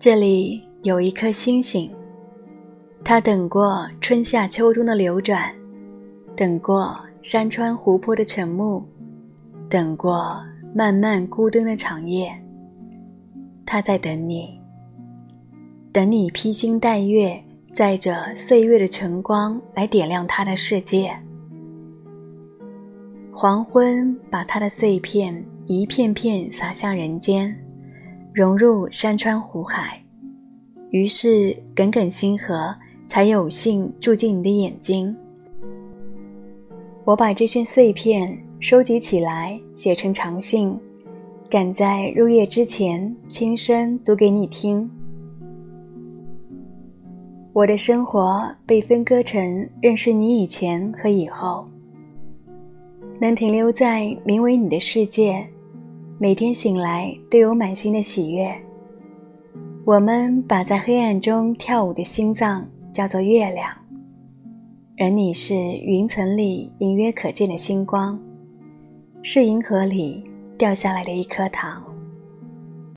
这里有一颗星星，它等过春夏秋冬的流转，等过山川湖泊的沉暮，等过漫漫孤灯的长夜。它在等你，等你披星戴月，载着岁月的晨光来点亮它的世界。黄昏把它的碎片一片片洒向人间，融入山川湖海，于是耿耿星河才有幸住进你的眼睛。我把这些碎片收集起来，写成长信，赶在入夜之前轻声读给你听。我的生活被分割成认识你以前和以后。能停留在名为你的世界，每天醒来都有满心的喜悦。我们把在黑暗中跳舞的心脏叫做月亮，而你是云层里隐约可见的星光，是银河里掉下来的一颗糖。